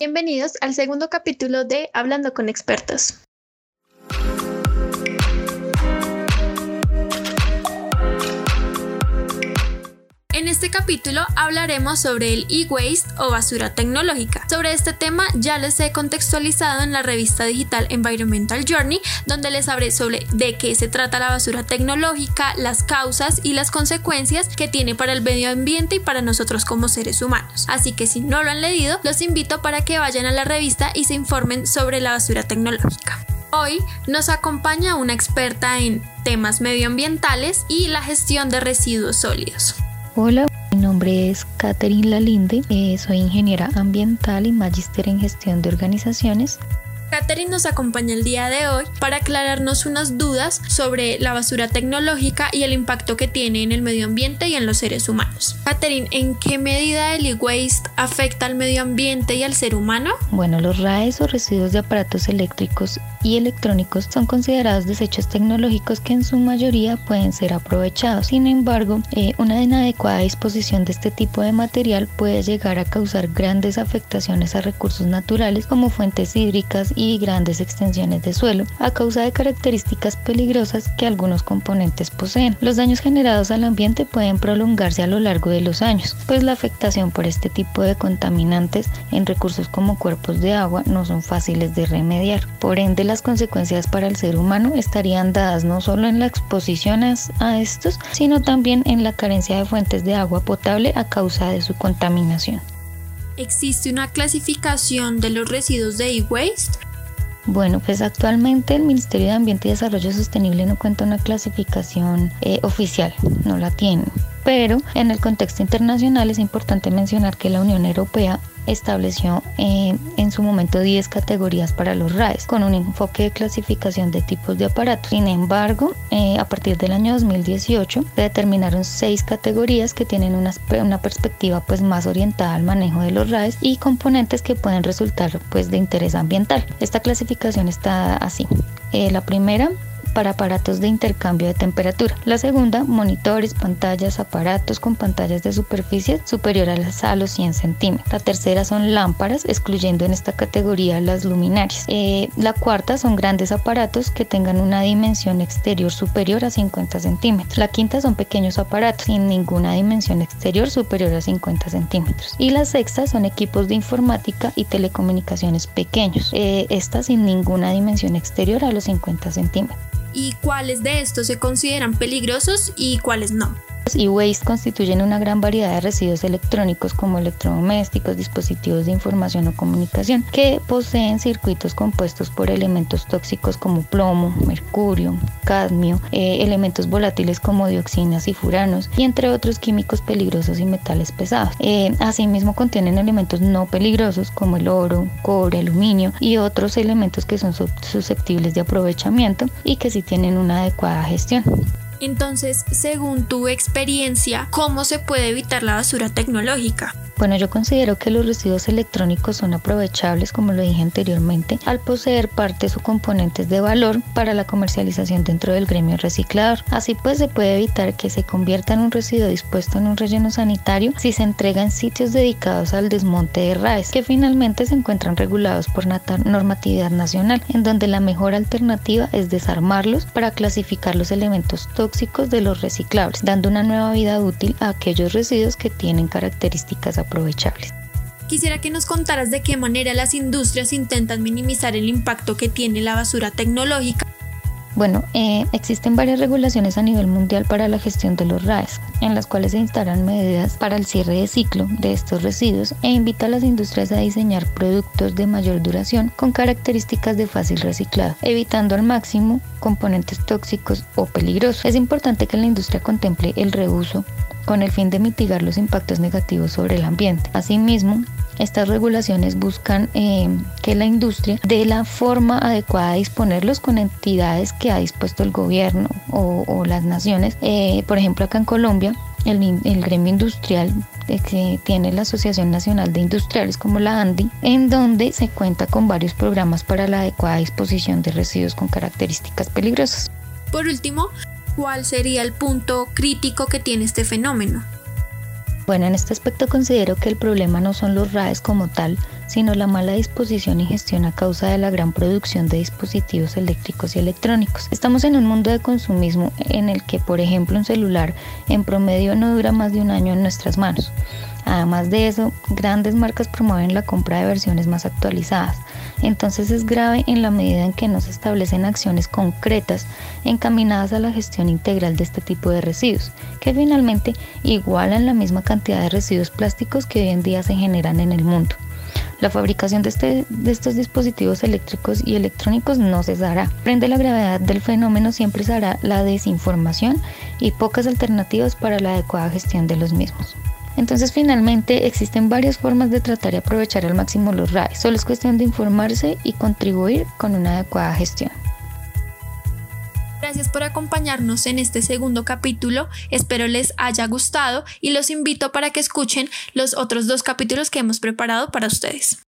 Bienvenidos al segundo capítulo de Hablando con expertos. En este capítulo hablaremos sobre el e-waste o basura tecnológica. Sobre este tema ya les he contextualizado en la revista digital Environmental Journey, donde les hablé sobre de qué se trata la basura tecnológica, las causas y las consecuencias que tiene para el medio ambiente y para nosotros como seres humanos. Así que si no lo han leído, los invito para que vayan a la revista y se informen sobre la basura tecnológica. Hoy nos acompaña una experta en temas medioambientales y la gestión de residuos sólidos. Hola, mi nombre es Catherine Lalinde, eh, soy ingeniera ambiental y magíster en gestión de organizaciones. Catherine nos acompaña el día de hoy para aclararnos unas dudas sobre la basura tecnológica y el impacto que tiene en el medio ambiente y en los seres humanos. Catherine, ¿en qué medida el e-waste afecta al medio ambiente y al ser humano? Bueno, los RAEs o residuos de aparatos eléctricos y electrónicos son considerados desechos tecnológicos que en su mayoría pueden ser aprovechados. Sin embargo, eh, una inadecuada disposición de este tipo de material puede llegar a causar grandes afectaciones a recursos naturales como fuentes hídricas y grandes extensiones de suelo a causa de características peligrosas que algunos componentes poseen. Los daños generados al ambiente pueden prolongarse a lo largo de los años, pues la afectación por este tipo de contaminantes en recursos como cuerpos de agua no son fáciles de remediar. Por ende, las consecuencias para el ser humano estarían dadas no solo en la exposición a estos, sino también en la carencia de fuentes de agua potable a causa de su contaminación. ¿Existe una clasificación de los residuos de e-waste? Bueno, pues actualmente el Ministerio de Ambiente y Desarrollo Sostenible no cuenta una clasificación eh, oficial, no la tiene. Pero en el contexto internacional es importante mencionar que la Unión Europea estableció eh, en su momento 10 categorías para los RAES con un enfoque de clasificación de tipos de aparatos. Sin embargo, eh, a partir del año 2018 se determinaron 6 categorías que tienen una, una, perspectiva pues más orientada al manejo de los RAES y componentes que pueden resultar pues de interés ambiental. Esta clasificación está así. Eh, la primera para aparatos de intercambio de temperatura. La segunda, monitores, pantallas, aparatos con pantallas de superficie superior a, los 100 centímetros. La tercera son lámparas, excluyendo en esta categoría las luminarias. Eh, la cuarta son grandes aparatos que tengan una dimensión exterior superior a 50 centímetros. La quinta son pequeños aparatos sin ninguna dimensión exterior superior a 50 centímetros. Y la sexta son equipos de informática y telecomunicaciones pequeños. Eh, estas sin ninguna dimensión exterior a los 50 centímetros y cuáles de estos se consideran peligrosos y cuáles no y waste constituyen una gran variedad de residuos electrónicos como electrodomésticos, dispositivos de información o comunicación que poseen circuitos compuestos por elementos tóxicos como plomo, mercurio, cadmio, eh, elementos volátiles como dioxinas y furanos y entre otros químicos peligrosos y metales pesados. Eh, asimismo contienen elementos no peligrosos como el oro, cobre, aluminio y otros elementos que son susceptibles de aprovechamiento y que sí tienen una adecuada gestión. Entonces, según tu experiencia, ¿cómo se puede evitar la basura tecnológica? Bueno, yo considero que los residuos electrónicos son aprovechables, como lo dije anteriormente, al poseer partes o componentes de valor para la comercialización dentro del gremio reciclador. Así pues, se puede evitar que se convierta en un residuo dispuesto en un relleno sanitario si se entrega en sitios dedicados al desmonte de RAES, que finalmente se encuentran regulados por normatividad nacional, en donde la mejor alternativa es desarmarlos para clasificar los elementos tóxicos de los reciclables, dando una nueva vida útil a aquellos residuos que tienen características aprovechables. Quisiera que nos contaras de qué manera las industrias intentan minimizar el impacto que tiene la basura tecnológica bueno, eh, existen varias regulaciones a nivel mundial para la gestión de los RAES, en las cuales se instalan medidas para el cierre de ciclo de estos residuos e invita a las industrias a diseñar productos de mayor duración con características de fácil reciclado, evitando al máximo componentes tóxicos o peligrosos. Es importante que la industria contemple el reuso con el fin de mitigar los impactos negativos sobre el ambiente. Asimismo, estas regulaciones buscan eh, que la industria dé la forma adecuada de disponerlos con entidades que ha dispuesto el gobierno o, las naciones. Eh, por ejemplo, acá en Colombia, el, el gremio industrial eh, que tiene la Asociación Nacional de Industriales como la ANDI, en donde se cuenta con varios programas para la adecuada disposición de residuos con características peligrosas. Por último, ¿cuál sería el punto crítico que tiene este fenómeno? Bueno, en este aspecto considero que el problema no son los RAES como tal, sino la mala disposición y gestión a causa de la gran producción de dispositivos eléctricos y electrónicos. Estamos en un mundo de consumismo en el que, por ejemplo, un celular en promedio no dura más de un año en nuestras manos. Además de eso, grandes marcas promueven la compra de versiones más actualizadas. Entonces es grave en la medida en que no se establecen acciones concretas encaminadas a la gestión integral de este tipo de residuos, que finalmente igualan la misma cantidad de residuos plásticos que hoy en día se generan en el mundo. La fabricación de, este, de, estos dispositivos eléctricos y electrónicos no cesará. Prende la gravedad del fenómeno siempre será la desinformación y pocas alternativas para la adecuada gestión de los mismos. Entonces finalmente existen varias formas de tratar y aprovechar al máximo los RAE. Solo es cuestión de informarse y contribuir con una adecuada gestión. Gracias por acompañarnos en este segundo capítulo. Espero les haya gustado y los invito para que escuchen los otros dos capítulos que hemos preparado para ustedes.